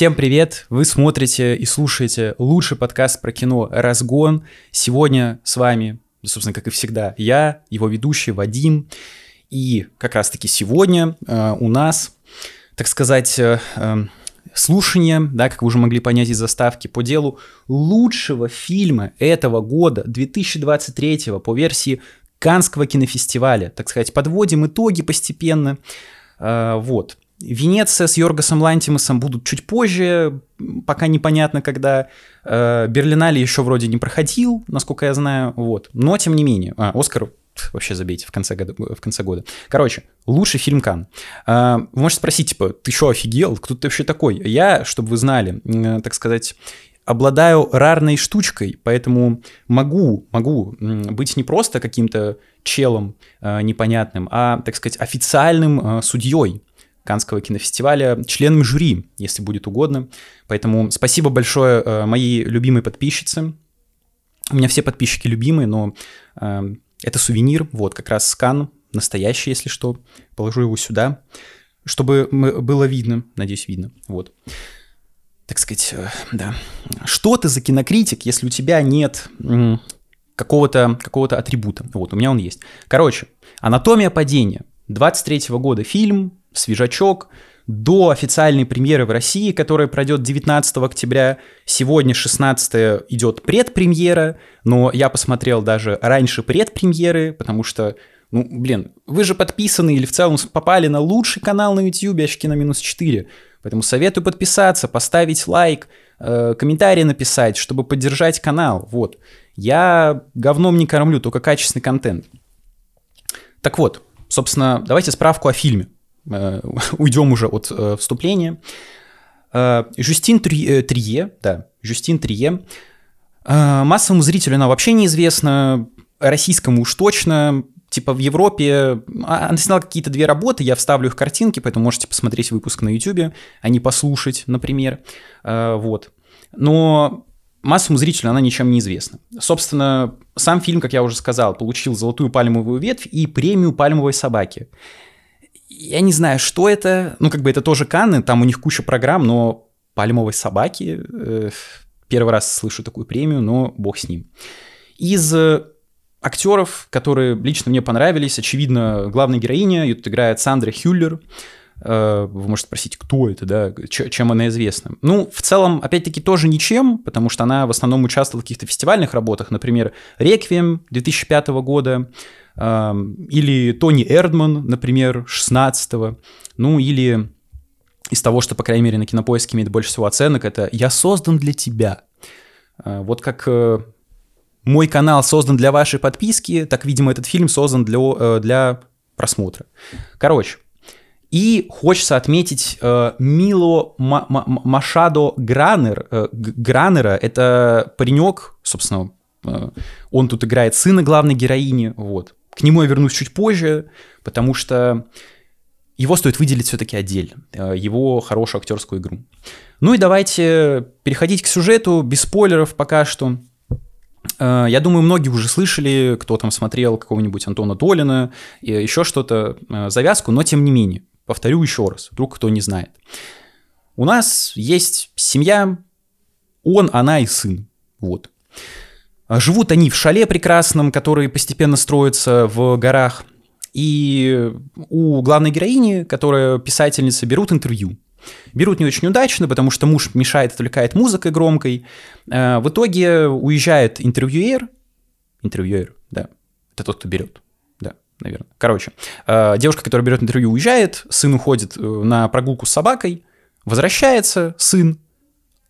Всем привет! Вы смотрите и слушаете лучший подкаст про кино «Разгон». Сегодня с вами, собственно, как и всегда, я, его ведущий Вадим. И как раз-таки сегодня э, у нас, так сказать, э, э, слушание, да, как вы уже могли понять из заставки, по делу лучшего фильма этого года, 2023 по версии Канского кинофестиваля. Так сказать, подводим итоги постепенно. Э, вот. Венеция с Йоргасом Лантимусом будут чуть позже, пока непонятно когда. Э, еще вроде не проходил, насколько я знаю, вот. Но тем не менее, а, Оскар вообще забейте в конце года. В конце года. Короче, лучший фильм Кан. Э, вы можете спросить, типа, ты что, офигел? Кто ты вообще такой? Я, чтобы вы знали, э, так сказать, обладаю рарной штучкой, поэтому могу, могу быть не просто каким-то челом э, непонятным, а, так сказать, официальным судьей Канского кинофестиваля, членом жюри, если будет угодно. Поэтому спасибо большое э, моей любимой подписчице. У меня все подписчики любимые, но э, это сувенир, вот как раз скан, настоящий, если что. Положу его сюда, чтобы было видно, надеюсь, видно. Вот. Так сказать, э, да. Что ты за кинокритик, если у тебя нет какого-то какого атрибута? Вот, у меня он есть. Короче, «Анатомия падения». 23 -го года фильм, свежачок, до официальной премьеры в России, которая пройдет 19 октября. Сегодня, 16 идет предпремьера, но я посмотрел даже раньше предпремьеры, потому что, ну, блин, вы же подписаны или в целом попали на лучший канал на YouTube «Очки на минус 4». Поэтому советую подписаться, поставить лайк, э, комментарий написать, чтобы поддержать канал. Вот. Я говном не кормлю, только качественный контент. Так вот, собственно, давайте справку о фильме. Э, уйдем уже от э, вступления. Э, Жюстин Трие, да, Жюстин Трие. Массовому зрителю она вообще неизвестна, российскому уж точно. Типа в Европе а, она сняла какие-то две работы, я вставлю их картинки, поэтому можете посмотреть выпуск на YouTube, а не послушать, например. Вот. Но массовому зрителю она ничем не известна. Собственно, сам фильм, как я уже сказал, получил золотую пальмовую ветвь и премию пальмовой собаки я не знаю, что это. Ну, как бы это тоже Канны, там у них куча программ, но пальмовой собаки. Первый раз слышу такую премию, но бог с ним. Из э, актеров, которые лично мне понравились, очевидно, главная героиня, ее тут играет Сандра Хюллер. Э, вы можете спросить, кто это, да, чем она известна. Ну, в целом, опять-таки, тоже ничем, потому что она в основном участвовала в каких-то фестивальных работах, например, «Реквием» 2005 года, или Тони Эрдман, например, 16-го, ну или из того, что, по крайней мере, на Кинопоиске имеет больше всего оценок, это «Я создан для тебя». А, вот как э, мой канал создан для вашей подписки, так, видимо, этот фильм создан для, э, для просмотра. Короче, и хочется отметить э, Мило Ма Ма Машадо Гранер, э, Гранера. Это паренек, собственно, э, он тут играет сына главной героини, вот. К нему я вернусь чуть позже, потому что его стоит выделить все-таки отдельно, э, его хорошую актерскую игру. Ну и давайте переходить к сюжету, без спойлеров пока что. Э, я думаю, многие уже слышали, кто там смотрел какого-нибудь Антона Толина, еще что-то, э, завязку, но тем не менее, повторю еще раз, вдруг кто не знает. У нас есть семья, он, она и сын. Вот. А живут они в шале прекрасном, который постепенно строится в горах. И у главной героини, которая писательница, берут интервью. Берут не очень удачно, потому что муж мешает, отвлекает музыкой громкой. Э, в итоге уезжает интервьюер. Интервьюер, да. Это тот, кто берет. Да, наверное. Короче, э, девушка, которая берет интервью, уезжает, сын уходит э, на прогулку с собакой, возвращается сын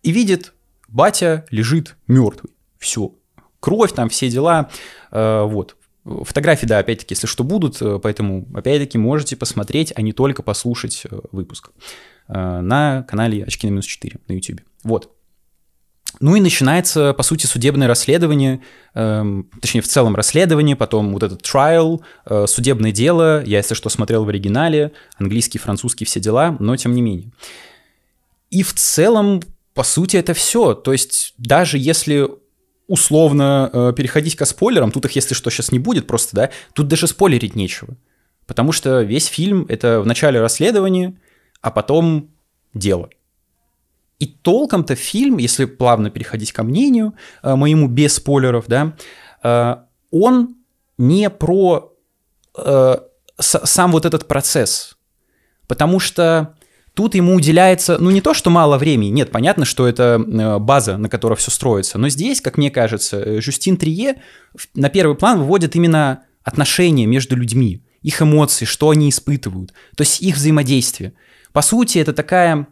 и видит, батя лежит мертвый. Все, кровь, там все дела, э, вот. Фотографии, да, опять-таки, если что, будут, э, поэтому, опять-таки, можете посмотреть, а не только послушать э, выпуск на канале «Очки на минус 4» на YouTube. Вот. Ну и начинается, по сути, судебное расследование, э, точнее, в целом расследование, потом вот этот trial, э, судебное дело. Я, если что, смотрел в оригинале, английский, французский, все дела, но тем не менее. И в целом, по сути, это все. То есть даже если условно э, переходить к спойлерам, тут их, если что, сейчас не будет просто, да, тут даже спойлерить нечего. Потому что весь фильм — это в начале расследования, а потом дело. И толком-то фильм, если плавно переходить ко мнению э, моему без спойлеров, да, э, он не про сам вот этот процесс, потому что Тут ему уделяется, ну, не то, что мало времени, нет, понятно, что это э, база, на которой все строится, но здесь, как мне кажется, э, Жюстин Трие на первый план выводит именно отношения между людьми, их эмоции, что они испытывают, то есть их взаимодействие. По сути, это такая...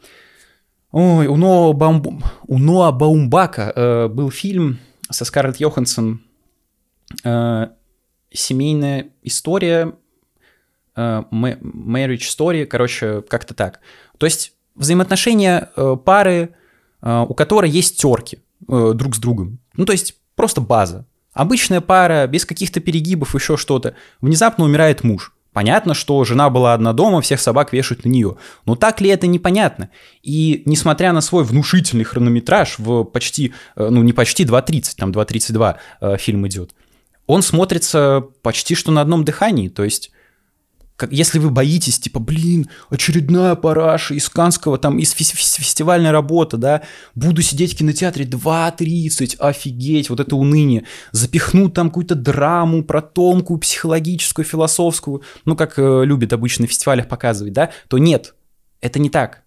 Ой, у Ноа, Баум... у Ноа Баумбака э, был фильм со Скарлетт Йоханссон э, «Семейная история», «Marriage Story», короче, как-то так. То есть взаимоотношения э, пары, э, у которой есть терки э, друг с другом. Ну, то есть просто база. Обычная пара, без каких-то перегибов, еще что-то. Внезапно умирает муж. Понятно, что жена была одна дома, всех собак вешают на нее. Но так ли это непонятно? И несмотря на свой внушительный хронометраж в почти, ну не почти 2.30, там 2.32 э, фильм идет, он смотрится почти что на одном дыхании. То есть как, если вы боитесь, типа, блин, очередная параша из Канского, там, из фес- фестивальной работы, да, буду сидеть в кинотеатре 2.30, офигеть, вот это уныние, запихнут там какую-то драму про тонкую, психологическую, философскую, ну, как э, любят обычно на фестивалях показывать, да, то нет, это не так.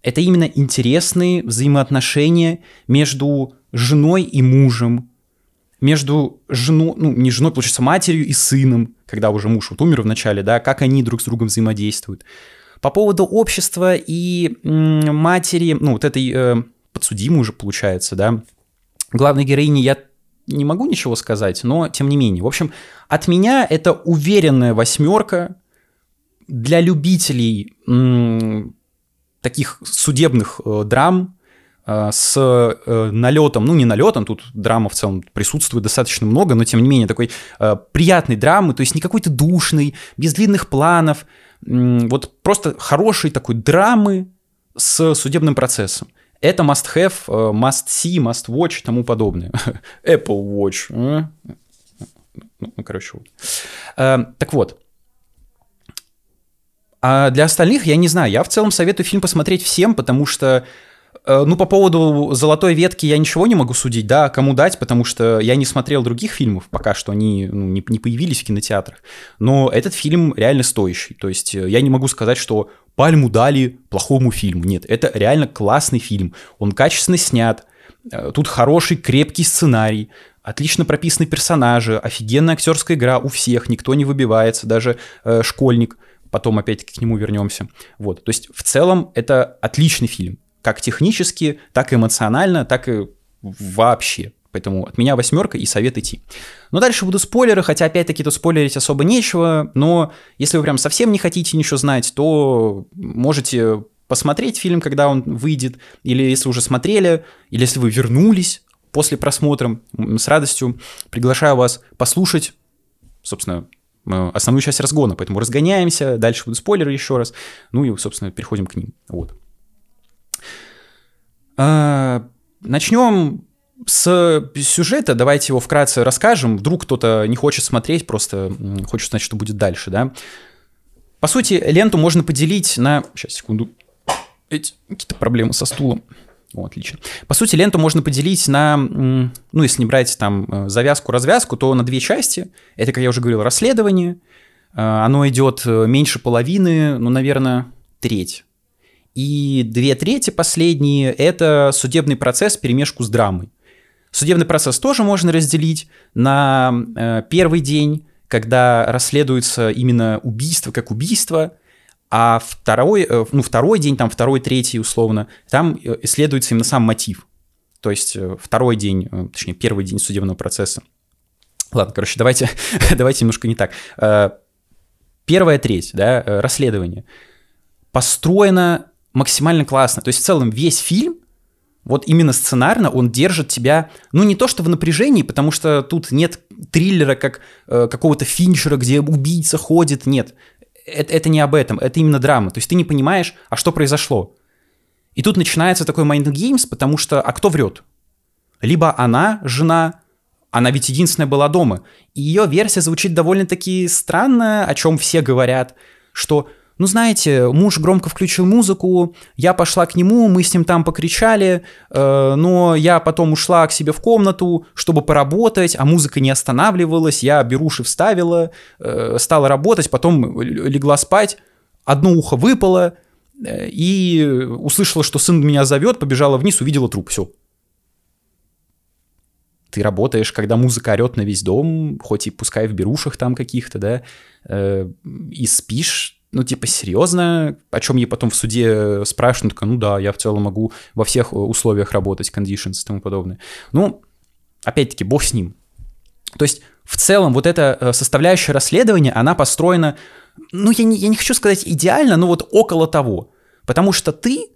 Это именно интересные взаимоотношения между женой и мужем, между женой, ну, не женой, получается, матерью и сыном, когда уже муж вот умер в начале, да, как они друг с другом взаимодействуют. По поводу общества и матери, ну, вот этой э, подсудимой уже получается, да, главной героини я не могу ничего сказать, но тем не менее. В общем, от меня это уверенная восьмерка для любителей м, таких судебных э, драм, с э, налетом, ну не налетом, тут драма в целом присутствует достаточно много, но тем не менее такой э, приятной драмы, то есть не какой-то душный, без длинных планов, вот просто хорошей такой драмы с судебным процессом. Это must have, must see, must watch и тому подобное. Apple Watch. Ну, ну, короче, вот. Так вот. А для остальных, я не знаю, я в целом советую фильм посмотреть всем, потому что Э, ну, по поводу «Золотой ветки» я ничего не могу судить, да, кому дать, потому что я не смотрел других фильмов, пока что они ну, не, не появились в кинотеатрах. Но этот фильм реально стоящий. То есть э, я не могу сказать, что пальму дали плохому фильму. Нет, это реально классный фильм. Он качественно снят, э, тут хороший, крепкий сценарий, отлично прописаны персонажи, офигенная актерская игра у всех, никто не выбивается, даже э, школьник. Потом опять-таки к нему вернемся. Вот, то есть в целом это отличный фильм как технически, так эмоционально, так и вообще. Поэтому от меня восьмерка и совет идти. Но дальше будут спойлеры, хотя опять-таки тут спойлерить особо нечего, но если вы прям совсем не хотите ничего знать, то можете посмотреть фильм, когда он выйдет, или если уже смотрели, или если вы вернулись после просмотра, с радостью приглашаю вас послушать, собственно, основную часть разгона, поэтому разгоняемся, дальше будут спойлеры еще раз, ну и, собственно, переходим к ним. Вот. А, начнем с сюжета, давайте его вкратце расскажем. Вдруг кто-то не хочет смотреть, просто хочет знать, что будет дальше, да. По сути, ленту можно поделить на... Сейчас, секунду. Эти какие-то проблемы со стулом. О, отлично. По сути, ленту можно поделить на, ну, если не брать там э, завязку-развязку, то на две части. Это, как я уже говорил, расследование. Э, оно идет э, меньше половины, ну, наверное, треть и две трети последние — это судебный процесс в перемешку с драмой. Судебный процесс тоже можно разделить на э, первый день, когда расследуется именно убийство как убийство, а второй, э, ну, второй день, там второй, третий условно, там э, исследуется именно сам мотив. То есть э, второй день, э, точнее первый день судебного процесса. Ладно, короче, давайте, давайте немножко не так. Э, первая треть, да, э, расследование, построено максимально классно. То есть в целом весь фильм, вот именно сценарно, он держит тебя, ну не то что в напряжении, потому что тут нет триллера как э, какого-то финчера, где убийца ходит, нет. Это, это не об этом, это именно драма. То есть ты не понимаешь, а что произошло. И тут начинается такой mind games, потому что, а кто врет? Либо она, жена, она ведь единственная была дома. И ее версия звучит довольно-таки странно, о чем все говорят, что ну, знаете, муж громко включил музыку, я пошла к нему, мы с ним там покричали, э, но я потом ушла к себе в комнату, чтобы поработать, а музыка не останавливалась, я беруши вставила, э, стала работать, потом легла спать, одно ухо выпало, э, и услышала, что сын меня зовет, побежала вниз, увидела труп, все. Ты работаешь, когда музыка орет на весь дом, хоть и пускай в берушах там каких-то, да, э, и спишь ну, типа, серьезно, о чем ей потом в суде спрашивают, такая, ну да, я в целом могу во всех условиях работать, conditions и тому подобное. Ну, опять-таки, бог с ним. То есть, в целом, вот эта э, составляющая расследования, она построена, ну, я не, я не хочу сказать идеально, но вот около того. Потому что ты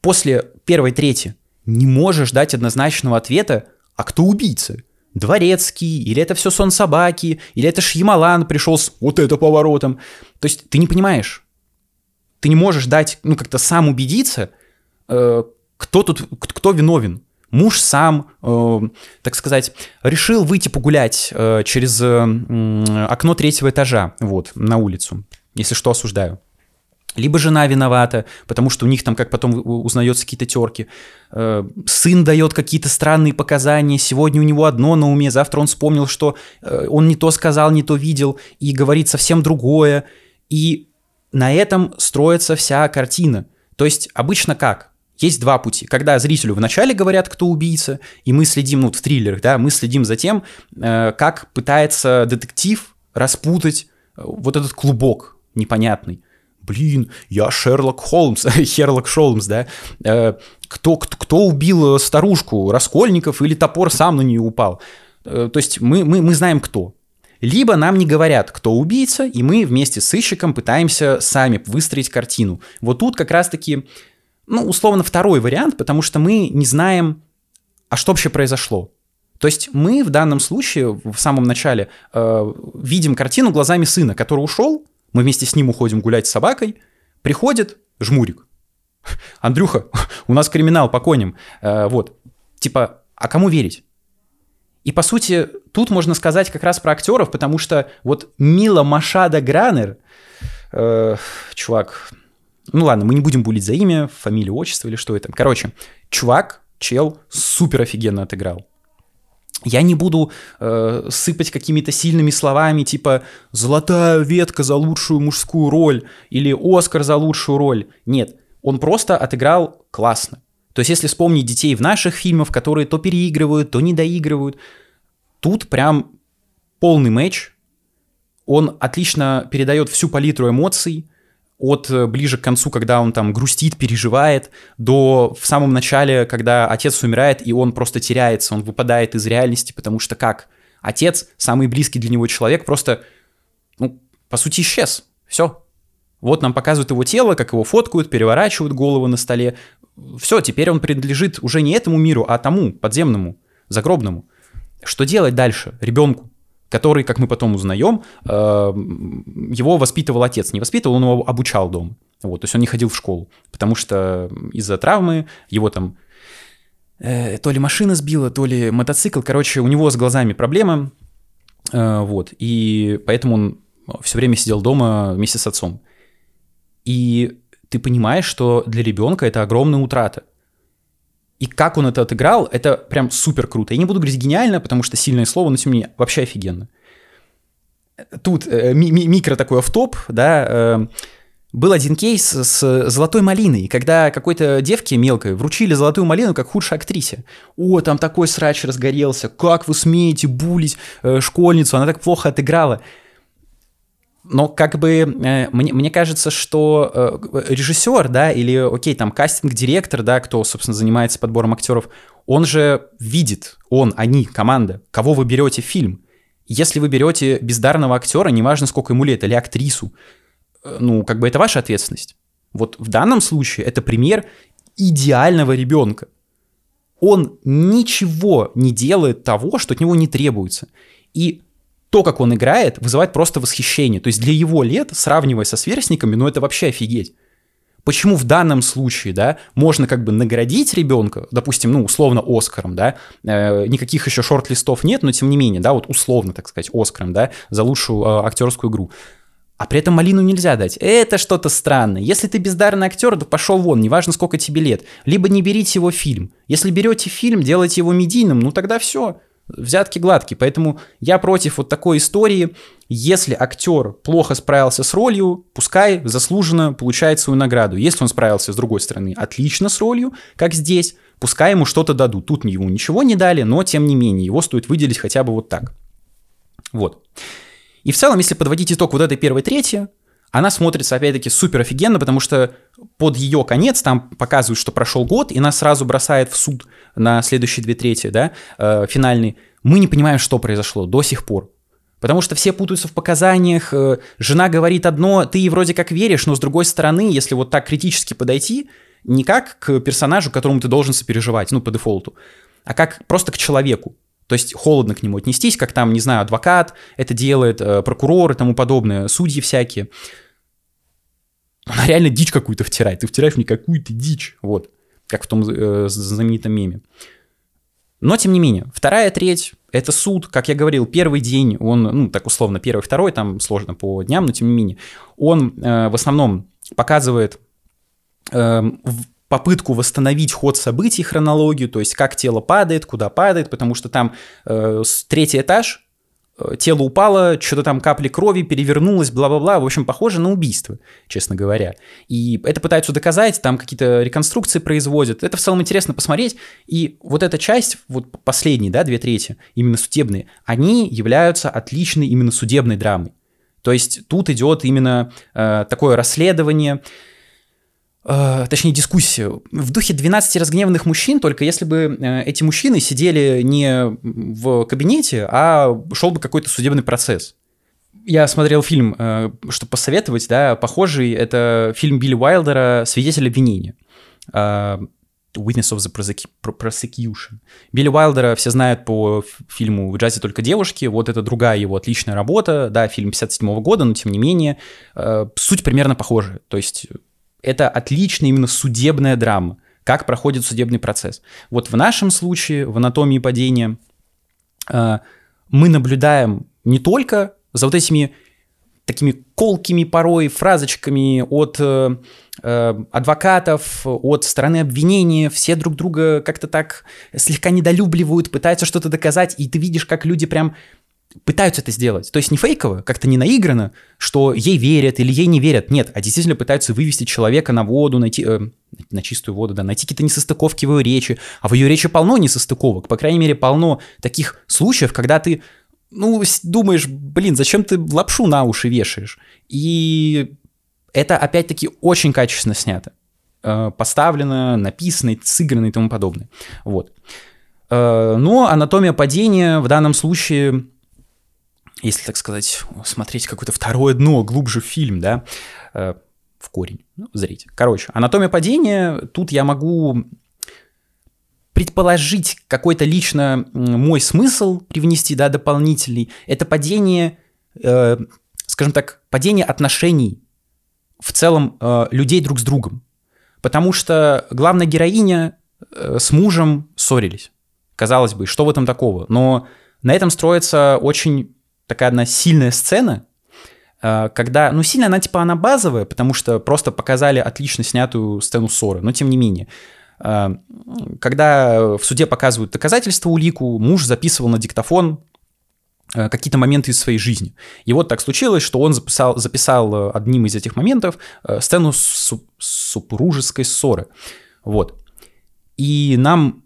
после первой трети не можешь дать однозначного ответа, а кто убийца? Дворецкий, или это все сон собаки, или это Шьямалан пришел с вот это поворотом. То есть ты не понимаешь. Ты не можешь дать, ну, как-то сам убедиться, э, кто тут, кто виновен. Муж сам, э, так сказать, решил выйти погулять э, через э, окно третьего этажа, вот, на улицу. Если что, осуждаю либо жена виновата, потому что у них там, как потом узнается, какие-то терки. Э, сын дает какие-то странные показания, сегодня у него одно на уме, завтра он вспомнил, что э, он не то сказал, не то видел, и говорит совсем другое. И на этом строится вся картина. То есть обычно как? Есть два пути. Когда зрителю вначале говорят, кто убийца, и мы следим, ну, в триллерах, да, мы следим за тем, э, как пытается детектив распутать вот этот клубок непонятный блин, я Шерлок Холмс, Херлок Холмс, да, э, кто, кто, кто убил старушку, Раскольников или топор сам на нее упал. Э, то есть мы, мы, мы знаем кто. Либо нам не говорят, кто убийца, и мы вместе с сыщиком пытаемся сами выстроить картину. Вот тут как раз-таки, ну, условно, второй вариант, потому что мы не знаем, а что вообще произошло. То есть мы в данном случае в самом начале э, видим картину глазами сына, который ушел, мы вместе с ним уходим гулять с собакой. Приходит жмурик. Андрюха, у нас криминал по коням. Э, вот. Типа, а кому верить? И, по сути, тут можно сказать как раз про актеров, потому что вот Мила Машада Гранер, э, чувак, ну ладно, мы не будем булить за имя, фамилию, отчество или что это. Короче, чувак, чел, супер офигенно отыграл. Я не буду э, сыпать какими-то сильными словами, типа «золотая ветка за лучшую мужскую роль» или «Оскар за лучшую роль». Нет, он просто отыграл классно. То есть если вспомнить детей в наших фильмах, которые то переигрывают, то не доигрывают, тут прям полный матч. Он отлично передает всю палитру эмоций, от э, ближе к концу, когда он там грустит, переживает, до в самом начале, когда отец умирает, и он просто теряется, он выпадает из реальности, потому что как? Отец, самый близкий для него человек, просто, ну, по сути, исчез. Все. Вот нам показывают его тело, как его фоткают, переворачивают голову на столе. Все, теперь он принадлежит уже не этому миру, а тому, подземному, загробному. Что делать дальше ребенку? Который, как мы потом узнаем, э, его воспитывал отец. Не воспитывал, он его обучал дома. Вот, то есть он не ходил в школу, потому что из-за травмы его там э, то ли машина сбила, то ли мотоцикл. Короче, у него с глазами проблемы. Э, вот, и поэтому он все время сидел дома вместе с отцом. И ты понимаешь, что для ребенка это огромная утрата. И как он это отыграл, это прям супер круто. Я не буду говорить гениально, потому что сильное слово, но тем не менее, вообще офигенно. Тут э, ми- ми- микро такой автоп, да, э, был один кейс с золотой малиной, когда какой-то девке мелкой вручили золотую малину как худшей актрисе. О, там такой срач разгорелся, как вы смеете булить э, школьницу, она так плохо отыграла. Но как бы э, мне, мне кажется, что э, режиссер, да, или, окей, там кастинг-директор, да, кто, собственно, занимается подбором актеров, он же видит, он, они, команда, кого вы берете в фильм. Если вы берете бездарного актера, неважно, сколько ему лет, или актрису, э, ну, как бы это ваша ответственность. Вот в данном случае это пример идеального ребенка. Он ничего не делает того, что от него не требуется. И то, как он играет, вызывает просто восхищение. То есть для его лет, сравнивая со сверстниками, ну это вообще офигеть. Почему в данном случае, да, можно как бы наградить ребенка, допустим, ну, условно, Оскаром, да, э, никаких еще шорт-листов нет, но тем не менее, да, вот условно, так сказать, Оскаром, да, за лучшую э, актерскую игру. а при этом малину нельзя дать. Это что-то странное. Если ты бездарный актер, то пошел вон, неважно сколько тебе лет. Либо не берите его фильм. Если берете фильм, делайте его медийным, ну тогда все. Взятки гладкие. Поэтому я против вот такой истории. Если актер плохо справился с ролью, пускай заслуженно получает свою награду. Если он справился с другой стороны отлично с ролью, как здесь, пускай ему что-то дадут. Тут ему ничего не дали, но тем не менее его стоит выделить хотя бы вот так. Вот. И в целом, если подводить итог вот этой первой трети, она смотрится, опять-таки, супер офигенно, потому что под ее конец там показывают, что прошел год, и нас сразу бросает в суд на следующие две трети, да, э, финальный. Мы не понимаем, что произошло до сих пор. Потому что все путаются в показаниях, э, жена говорит одно, ты вроде как веришь, но с другой стороны, если вот так критически подойти, не как к персонажу, которому ты должен сопереживать, ну, по дефолту, а как просто к человеку. То есть холодно к нему отнестись, как там, не знаю, адвокат это делает, э, прокурор и тому подобное, судьи всякие. Она реально дичь какую-то втирает. Ты втираешь мне какую-то дичь. Вот. Как в том э, знаменитом меме. Но, тем не менее, вторая треть — это суд. Как я говорил, первый день, он, ну, так условно, первый, второй, там сложно по дням, но тем не менее, он э, в основном показывает э, попытку восстановить ход событий, хронологию, то есть как тело падает, куда падает, потому что там э, третий этаж, тело упало, что-то там капли крови, перевернулось, бла-бла-бла, в общем, похоже на убийство, честно говоря. И это пытаются доказать, там какие-то реконструкции производят, это в целом интересно посмотреть, и вот эта часть, вот последние, да, две трети, именно судебные, они являются отличной именно судебной драмой. То есть тут идет именно э, такое расследование, э, точнее, дискуссию в духе 12 разгневанных мужчин, только если бы э, эти мужчины сидели не в кабинете, а шел бы какой-то судебный процесс. Я смотрел фильм, э, чтобы посоветовать, да, похожий, это фильм Билли Уайлдера «Свидетель обвинения». Э, Witness of the Prosecution. Билли Уайлдера все знают по фильму «В джазе только девушки», вот это другая его отличная работа, да, фильм 57 года, но тем не менее, э, суть примерно похожая, то есть это отличная именно судебная драма, как проходит судебный процесс. Вот в нашем случае, в анатомии падения, э, мы наблюдаем не только за вот этими такими колкими порой фразочками от э, э, адвокатов, от стороны обвинения, все друг друга как-то так слегка недолюбливают, пытаются что-то доказать, и ты видишь, как люди прям пытаются это сделать. То есть не фейково, как-то не наиграно, что ей верят или ей не верят. Нет, а действительно пытаются вывести человека на воду, найти, э, на чистую воду, да, найти какие-то несостыковки в ее речи. А в ее речи полно несостыковок. По крайней мере, полно таких случаев, когда ты, ну, думаешь, блин, зачем ты лапшу на уши вешаешь? И это, опять-таки, очень качественно снято. Э, поставлено, написано, сыграно и тому подобное. Вот. Э, но анатомия падения в данном случае если, так сказать, смотреть какое-то второе дно, глубже фильм, да, э, в корень, ну, зрите. Короче, анатомия падения, тут я могу предположить какой-то лично мой смысл привнести, да, дополнительный. Это падение, э, скажем так, падение отношений в целом э, людей друг с другом. Потому что главная героиня э, с мужем ссорились. Казалось бы, что в этом такого? Но на этом строится очень такая одна сильная сцена, э, когда, ну, сильно она типа она базовая, потому что просто показали отлично снятую сцену ссоры, но тем не менее. Э, когда в суде показывают доказательства улику, муж записывал на диктофон э, какие-то моменты из своей жизни. И вот так случилось, что он записал, записал одним из этих моментов сцену супружеской ссоры. Вот. И нам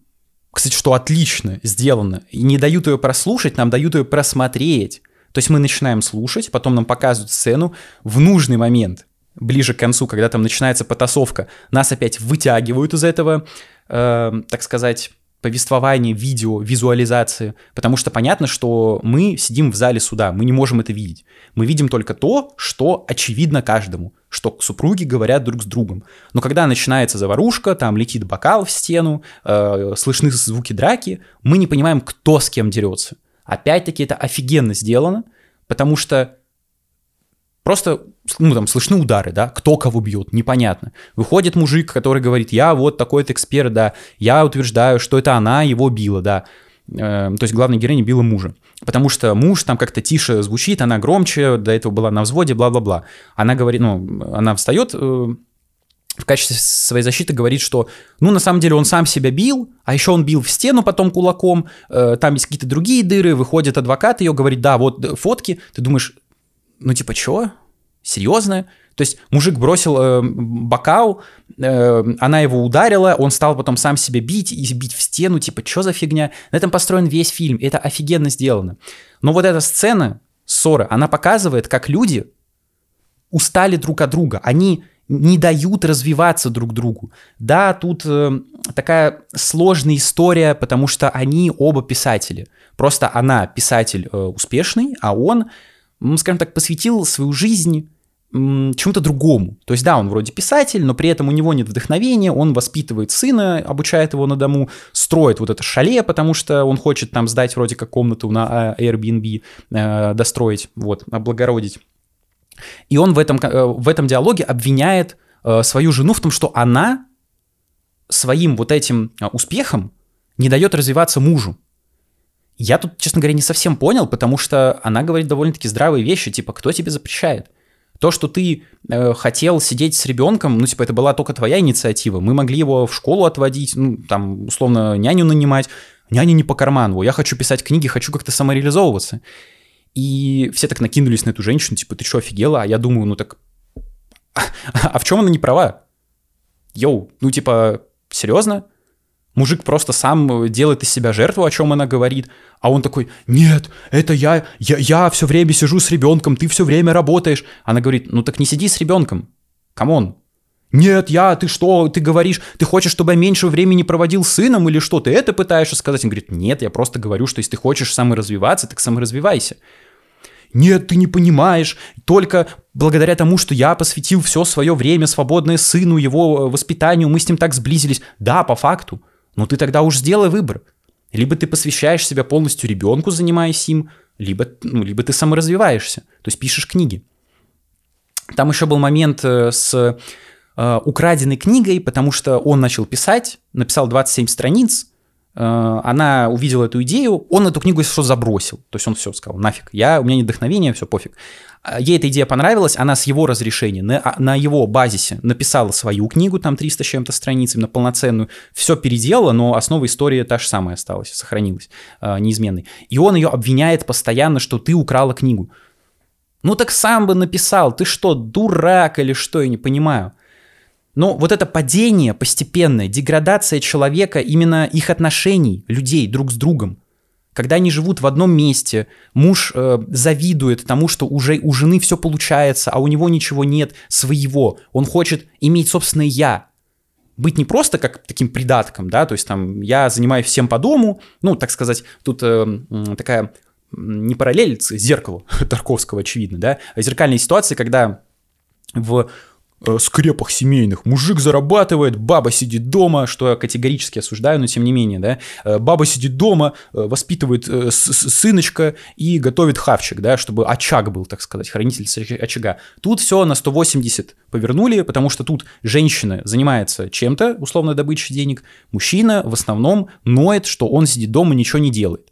кстати, что отлично сделано. И не дают ее прослушать, нам дают ее просмотреть. То есть мы начинаем слушать, потом нам показывают сцену в нужный момент, ближе к концу, когда там начинается потасовка, нас опять вытягивают из этого, э, так сказать, повествования, видео, визуализации, потому что понятно, что мы сидим в зале суда, мы не можем это видеть. Мы видим только то, что очевидно каждому, что супруги говорят друг с другом. Но когда начинается заварушка, там летит бокал в стену, э, слышны звуки драки, мы не понимаем, кто с кем дерется. Опять-таки это офигенно сделано, потому что просто, ну, там, слышны удары, да, кто кого бьет, непонятно. Выходит мужик, который говорит, я вот такой-то эксперт, да, я утверждаю, что это она его била, да. то есть главная героиня била мужа. Потому что муж там как-то тише звучит, она громче, до этого была на взводе, бла-бла-бла. Она говорит, ну, она встает в качестве своей защиты говорит, что, ну, на самом деле он сам себя бил, а еще он бил в стену потом кулаком, э, там есть какие-то другие дыры, выходит адвокат ее, говорит, да, вот фотки, ты думаешь, ну, типа, чё? Серьезно? То есть мужик бросил э, бокал, э, она его ударила, он стал потом сам себя бить и бить в стену, типа, что за фигня? На этом построен весь фильм, это офигенно сделано. Но вот эта сцена, ссоры, она показывает, как люди устали друг от друга. Они не дают развиваться друг другу. Да, тут э, такая сложная история, потому что они оба писатели. Просто она писатель э, успешный, а он, скажем так, посвятил свою жизнь чему-то другому. То есть, да, он вроде писатель, но при этом у него нет вдохновения, он воспитывает сына, обучает его на дому, строит вот это шале, потому что он хочет там сдать вроде как комнату на э, Airbnb, э, достроить, вот, облагородить. И он в этом, э, в этом диалоге обвиняет э, свою жену в том, что она своим вот этим э, успехом не дает развиваться мужу. Я тут, честно говоря, не совсем понял, потому что она говорит довольно-таки здравые вещи, типа, кто тебе запрещает? То, что ты э, хотел сидеть с ребенком, ну, типа, это была только твоя инициатива. Мы могли его в школу отводить, ну, там, условно, няню нанимать. Няня не по карману. Я хочу писать книги, хочу как-то самореализовываться. И все так накинулись на эту женщину, типа, ты что, офигела? А я думаю, ну так... А в чем она не права? Yo, ну типа, серьезно? Мужик просто сам делает из себя жертву, о чем она говорит, а он такой, нет, это я, я, я все время сижу с ребенком, ты все время работаешь. Она говорит, ну так не сиди с ребенком, come on. Нет, я, ты что, ты говоришь, ты хочешь, чтобы я меньше времени проводил с сыном или что, ты это пытаешься сказать? Он говорит, нет, я просто говорю, что если ты хочешь саморазвиваться, так саморазвивайся. Нет, ты не понимаешь, только благодаря тому, что я посвятил все свое время свободное сыну, его э, воспитанию, мы с ним так сблизились. Да, по факту. Но ты тогда уж сделай выбор. Либо ты посвящаешь себя полностью ребенку, занимаясь им, либо, ну, либо ты саморазвиваешься, то есть пишешь книги. Там еще был момент э, с э, украденной книгой, потому что он начал писать, написал 27 страниц, Э, она увидела эту идею, он эту книгу что забросил. То есть он все сказал, нафиг, я, у меня нет вдохновения, все, пофиг. А ей эта идея понравилась, она с его разрешения, на, а, на его базисе написала свою книгу, там 300 с чем-то страниц, на полноценную, все переделала, но основа истории та же самая осталась, сохранилась, э, неизменной. И он ее обвиняет постоянно, что ты украла книгу. Ну так сам бы написал, ты что, дурак или что, я не понимаю. Но вот это падение постепенное, деградация человека, именно их отношений, людей друг с другом, когда они живут в одном месте, муж э, завидует тому, что уже у жены все получается, а у него ничего нет своего. Он хочет иметь собственное я, быть не просто как таким придатком, да, то есть там я занимаюсь всем по дому, ну, так сказать, тут э, такая не параллель зеркалу Тарковского, очевидно, да, а зеркальная ситуация, когда в скрепах семейных. Мужик зарабатывает, баба сидит дома, что я категорически осуждаю, но тем не менее, да. Э, баба сидит дома, э, воспитывает сыночка и готовит хавчик, да, чтобы очаг был, так сказать, хранитель очага. Тут все на 180 повернули, потому что тут женщина занимается чем-то, условно добычей денег, мужчина в основном ноет, что он сидит дома, ничего не делает.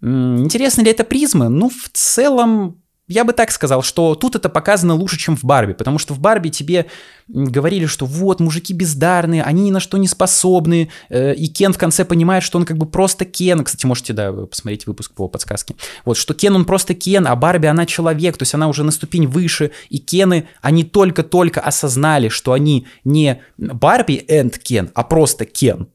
Интересно ли это призма? Ну, в целом, я бы так сказал, что тут это показано лучше, чем в Барби, потому что в Барби тебе говорили, что вот, мужики бездарные, они ни на что не способны, э, и Кен в конце понимает, что он как бы просто Кен, кстати, можете, да, посмотреть выпуск по подсказке, вот, что Кен, он просто Кен, а Барби, она человек, то есть она уже на ступень выше, и Кены, они только-только осознали, что они не Барби and Кен, а просто Кен,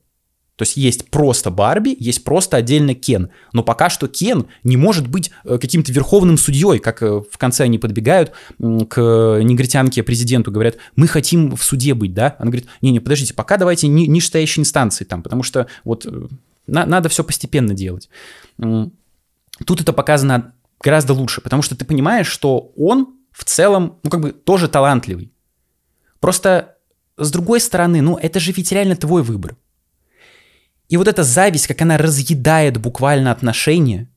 то есть есть просто Барби, есть просто отдельно Кен. Но пока что Кен не может быть э, каким-то верховным судьей, как э, в конце они подбегают к негритянке президенту, говорят, мы хотим в суде быть, да? Она говорит, не-не, подождите, пока давайте ни, нижестоящей инстанции там, потому что вот э, на, надо все постепенно делать. Тут это показано гораздо лучше, потому что ты понимаешь, что он в целом, ну как бы тоже талантливый. Просто с другой стороны, ну это же ведь реально твой выбор. И вот эта зависть, как она разъедает буквально отношения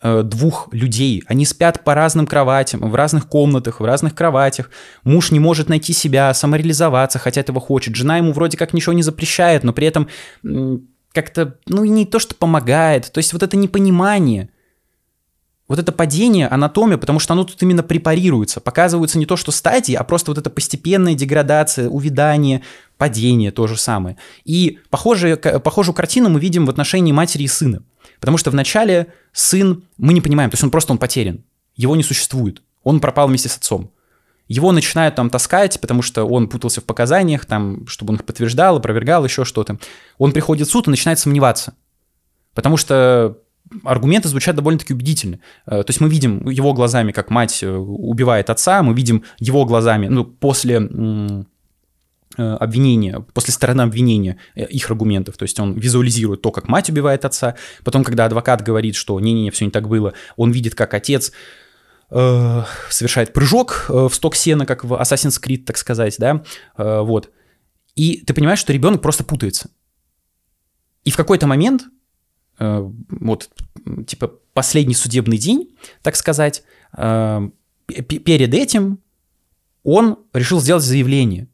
э, двух людей. Они спят по разным кроватям, в разных комнатах, в разных кроватях. Муж не может найти себя, самореализоваться, хотя этого хочет. Жена ему вроде как ничего не запрещает, но при этом как-то, ну, не то, что помогает, то есть вот это непонимание, вот это падение, анатомия, потому что оно тут именно препарируется, показываются не то, что стадии, а просто вот эта постепенная деградация, увядание, падение, то же самое. И похожую, похожую картину мы видим в отношении матери и сына. Потому что вначале сын, мы не понимаем, то есть он просто он потерян, его не существует, он пропал вместе с отцом. Его начинают там таскать, потому что он путался в показаниях, там, чтобы он их подтверждал, опровергал, еще что-то. Он приходит в суд и начинает сомневаться. Потому что аргументы звучат довольно-таки убедительно. Э, то есть мы видим его глазами, как мать э, убивает отца, мы видим его глазами, ну, после э, обвинения, после стороны обвинения их аргументов. То есть он визуализирует то, как мать убивает отца. Потом, когда адвокат говорит, что не-не-не, все не так было, он видит, как отец совершает прыжок в сток сена, как в Assassin's Creed, так сказать, да, вот. И ты понимаешь, что ребенок просто путается. И в какой-то момент, вот, типа, последний судебный день, так сказать, э, перед этим он решил сделать заявление.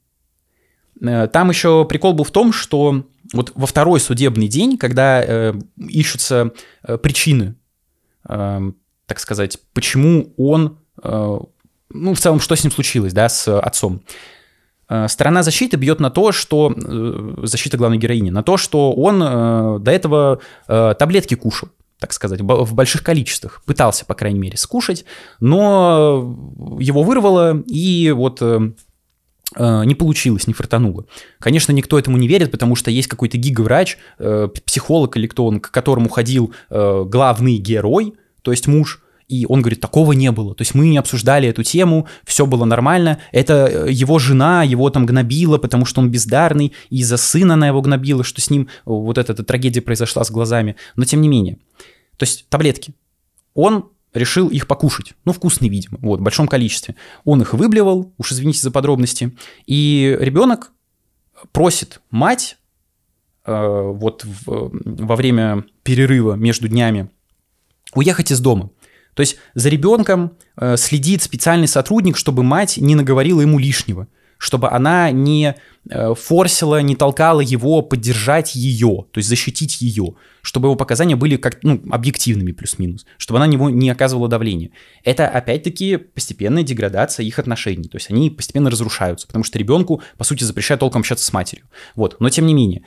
Э, там еще прикол был в том, что вот во второй судебный день, когда э, ищутся э, причины э, так сказать, почему он, э, ну, в целом, что с ним случилось, да, с отцом. Э, сторона защиты бьет на то, что э, защита главной героини, на то, что он до этого таблетки кушал так сказать, в больших количествах. Пытался, по крайней мере, скушать, но его вырвало, и вот не получилось, не фартануло. Конечно, никто этому не верит, потому что есть какой-то гиговрач, психолог или кто он, к которому ходил главный герой, то есть муж, и он говорит, такого не было. То есть мы не обсуждали эту тему, все было нормально. Это э, его жена его там гнобила, потому что он бездарный, и из-за сына она его гнобила, что с ним вот эта, эта трагедия произошла с глазами. Но тем не менее. То есть таблетки. Он решил их покушать. Ну, вкусные, видимо, вот, в большом количестве. Он их выблевал, уж извините за подробности. И ребенок просит мать э, вот в, во время перерыва между днями уехать из дома. То есть за ребенком э, следит специальный сотрудник, чтобы мать не наговорила ему лишнего, чтобы она не э, форсила, не толкала его поддержать ее, то есть защитить ее, чтобы его показания были как ну, объективными плюс-минус, чтобы она на него не оказывала давления. Это опять-таки постепенная деградация их отношений, то есть они постепенно разрушаются, потому что ребенку, по сути, запрещают толком общаться с матерью. Вот, но тем не менее.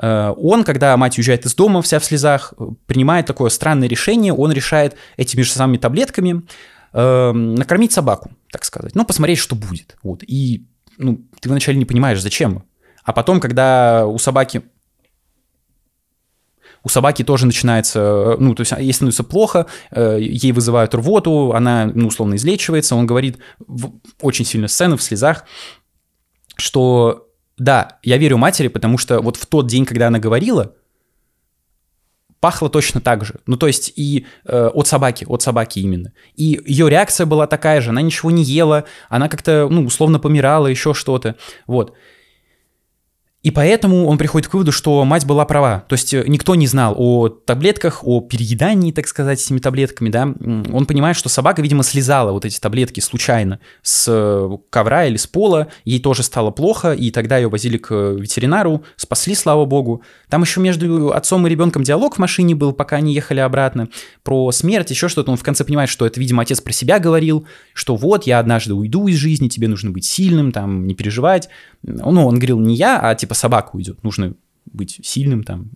Э, он, когда мать уезжает из дома вся в слезах, принимает такое странное решение, он решает этими же самыми таблетками э, накормить собаку, так сказать, ну, посмотреть, что будет. Вот. И ну, ты вначале не понимаешь, зачем. А потом, когда у собаки у собаки тоже начинается, ну, то есть ей становится плохо, э, ей вызывают рвоту, она, ну, условно, излечивается, он говорит, очень сильно сцена в слезах, что да, я верю матери, потому что вот в тот день, когда она говорила, пахло точно так же. Ну, то есть и э, от собаки, от собаки именно. И ее реакция была такая же, она ничего не ела, она как-то, ну, условно помирала, еще что-то. Вот. И поэтому он приходит к выводу, что мать была права. То есть э, никто не знал о таблетках, о переедании, так сказать, этими таблетками, да. Он понимает, что собака, видимо, слезала вот эти таблетки случайно с э, ковра или с пола, ей тоже стало плохо, и тогда ее возили к ветеринару, спасли, слава богу. Там еще между отцом и ребенком диалог в машине был, пока они ехали обратно, про смерть, еще что-то. Он в конце понимает, что это, видимо, отец про себя говорил, что вот, я однажды уйду из жизни, тебе нужно быть сильным, там, не переживать. Ну, он говорил не я, а типа собака уйдет. Нужно быть сильным, там,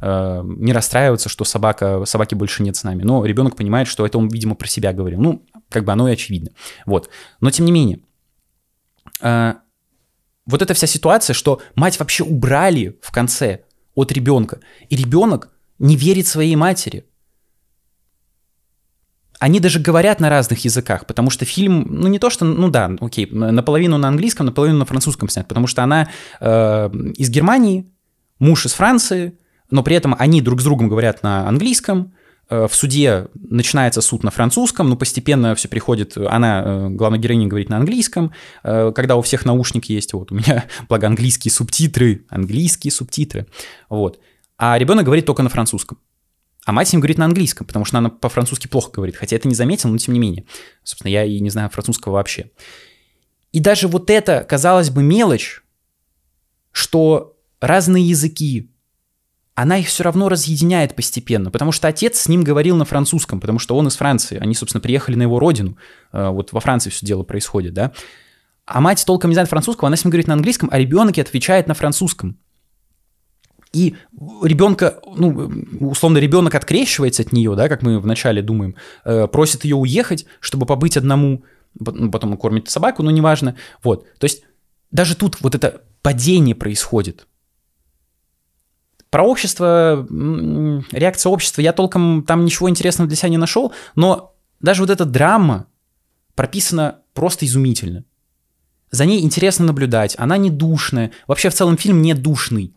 э, не расстраиваться, что собака, собаки больше нет с нами. Но ребенок понимает, что это он, видимо, про себя говорил. Ну, как бы оно и очевидно. Вот. Но тем не менее, э, вот эта вся ситуация, что мать вообще убрали в конце от ребенка, и ребенок не верит своей матери. Они даже говорят на разных языках, потому что фильм, ну не то что, ну да, окей, наполовину на английском, наполовину на французском снят, потому что она э, из Германии, муж из Франции, но при этом они друг с другом говорят на английском, э, в суде начинается суд на французском, но постепенно все приходит, она, э, главная героиня, говорит на английском, э, когда у всех наушники есть, вот у меня, благо, английские субтитры, английские субтитры, вот, а ребенок говорит только на французском. А мать с ним говорит на английском, потому что она по-французски плохо говорит. Хотя это не заметил, но тем не менее. Собственно, я и не знаю французского вообще. И даже вот это, казалось бы, мелочь, что разные языки, она их все равно разъединяет постепенно, потому что отец с ним говорил на французском, потому что он из Франции, они, собственно, приехали на его родину, э, вот во Франции все дело происходит, да, а мать толком не знает французского, она с ним говорит на английском, а ребенок отвечает на французском. И ребенка, ну, условно, ребенок открещивается от нее, да, как мы вначале думаем, э, просит ее уехать, чтобы побыть одному, ну, потом он кормит собаку, но неважно. Вот, то есть даже тут вот это падение происходит. Про общество, реакция общества, я толком там ничего интересного для себя не нашел, но даже вот эта драма прописана просто изумительно. За ней интересно наблюдать, она не душная. Вообще в целом фильм не душный.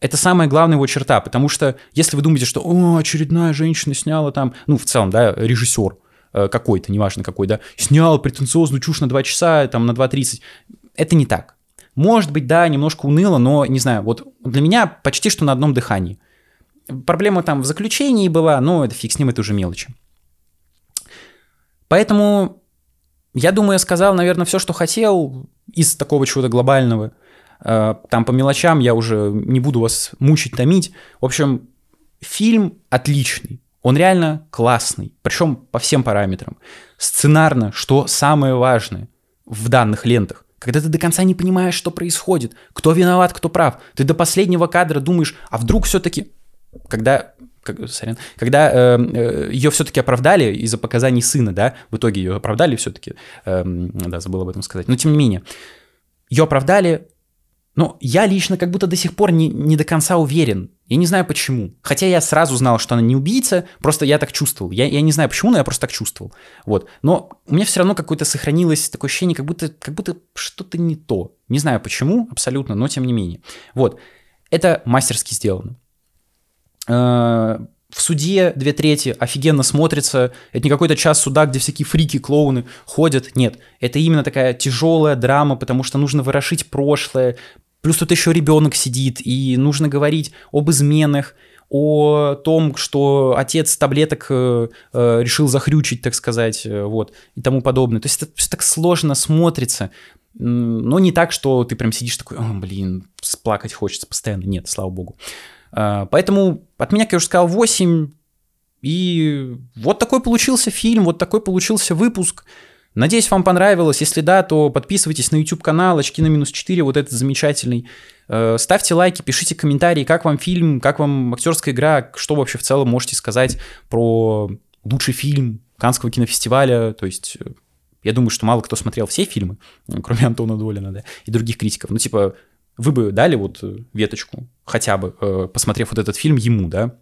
Это самая главная его черта, потому что если вы думаете, что О, очередная женщина сняла там, ну, в целом, да, режиссер э, какой-то, неважно какой, да, снял претенциозную чушь на 2 часа, там, на 2.30, это не так. Может быть, да, немножко уныло, но, не знаю, вот для меня почти что на одном дыхании. Проблема там в заключении была, но это фиг с ним, это уже мелочи. Поэтому я думаю, я сказал, наверное, все, что хотел из такого чего-то глобального – там по мелочам я уже не буду вас мучить, томить. В общем, фильм отличный. Он реально классный, причем по всем параметрам. Сценарно, что самое важное в данных лентах, когда ты до конца не понимаешь, что происходит, кто виноват, кто прав. Ты до последнего кадра думаешь, а вдруг все-таки, когда как, сорян, когда э, э, ее все-таки оправдали из-за показаний сына, да, в итоге ее оправдали все-таки, э, да, забыл об этом сказать, но тем не менее, ее оправдали, но я лично как будто до сих пор не, не до конца уверен. Я не знаю почему. Хотя я сразу знал, что она не убийца, просто я так чувствовал. Я, я не знаю почему, но я просто так чувствовал. Вот. Но у меня все равно какое-то сохранилось такое ощущение, как будто, как будто что-то не то. Не знаю почему абсолютно, но тем не менее. Вот. Это мастерски сделано. Э, в суде две трети офигенно смотрится. Это не какой-то час суда, где всякие фрики, клоуны ходят. Нет, это именно такая тяжелая драма, потому что нужно ворошить прошлое, Плюс тут еще ребенок сидит, и нужно говорить об изменах, о том, что отец таблеток э, э, решил захрючить, так сказать, э, вот, и тому подобное. То есть это все так сложно смотрится, но не так, что ты прям сидишь такой, блин, сплакать хочется постоянно. Нет, слава богу. Э, поэтому от меня, как я уже сказал, 8, и вот такой получился фильм, вот такой получился выпуск. Надеюсь, вам понравилось. Если да, то подписывайтесь на YouTube-канал «Очки на минус 4», вот этот замечательный. Э, ставьте лайки, пишите комментарии, как вам фильм, как вам актерская игра, что вообще в целом можете сказать про лучший фильм Канского кинофестиваля. То есть э, я думаю, что мало кто смотрел все фильмы, кроме Антона Долина, да, и других критиков. Ну, типа, вы бы дали вот э, веточку, хотя бы, посмотрев вот этот фильм ему, да,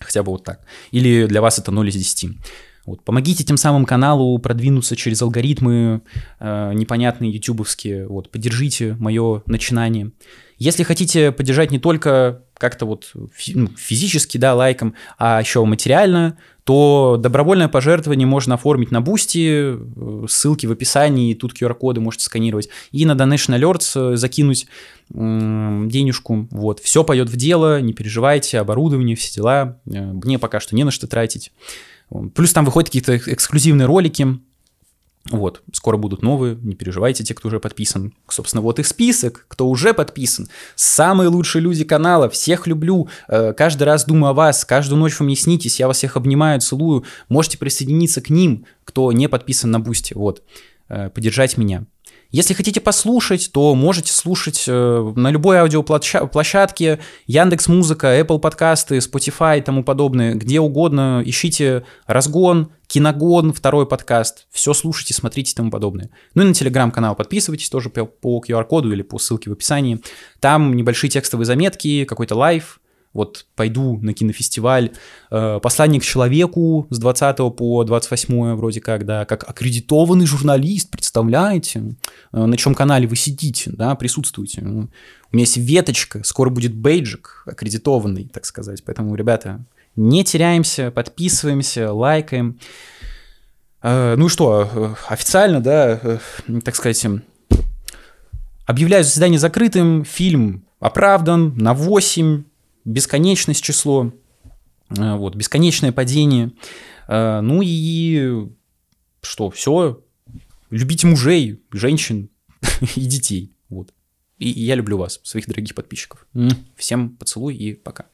хотя бы вот так. Или для вас это 0 из 10. Вот, помогите тем самым каналу продвинуться через алгоритмы э, непонятные ютубовские. Вот, поддержите мое начинание. Если хотите поддержать не только как-то вот ну, физически, да, лайком, а еще материально, то добровольное пожертвование можно оформить на Boosty, э, ссылки в описании, тут QR-коды можете сканировать, и на Donation Alerts э, закинуть денежку. Вот, все пойдет в дело, не переживайте, оборудование, все дела. Э, мне пока что не на что тратить. Плюс там выходят какие-то эксклюзивные ролики. Вот, скоро будут новые, не переживайте, те, кто уже подписан. Собственно, вот их список, кто уже подписан. Самые лучшие люди канала, всех люблю, э, каждый раз думаю о вас, каждую ночь вы мне снитесь, я вас всех обнимаю, целую. Можете присоединиться к ним, кто не подписан на Boosty, вот, э, поддержать меня. Если хотите послушать, то можете слушать э, на любой аудиоплощадке, Яндекс Музыка, Apple Подкасты, Spotify и тому подобное, где угодно. Ищите Разгон, Киногон, второй подкаст. Все слушайте, смотрите и тому подобное. Ну и на телеграм-канал подписывайтесь тоже по, QR-коду или по ссылке в описании. Там небольшие текстовые заметки, какой-то life, вот пойду на кинофестиваль э, «Послание к человеку» с 20 по 28 вроде как, да, как аккредитованный журналист, представляете, э, на чем канале вы сидите, да, присутствуете. У меня есть веточка, скоро будет бейджик аккредитованный, так сказать, поэтому, ребята, не теряемся, подписываемся, лайкаем. Э, ну что, э, официально, да, так сказать, объявляю заседание закрытым, фильм оправдан на 8, бесконечность число, э, вот, бесконечное падение. Э, ну и что, все, любите мужей, женщин и детей. Вот. И я люблю вас, своих дорогих подписчиков. Всем поцелуй и пока.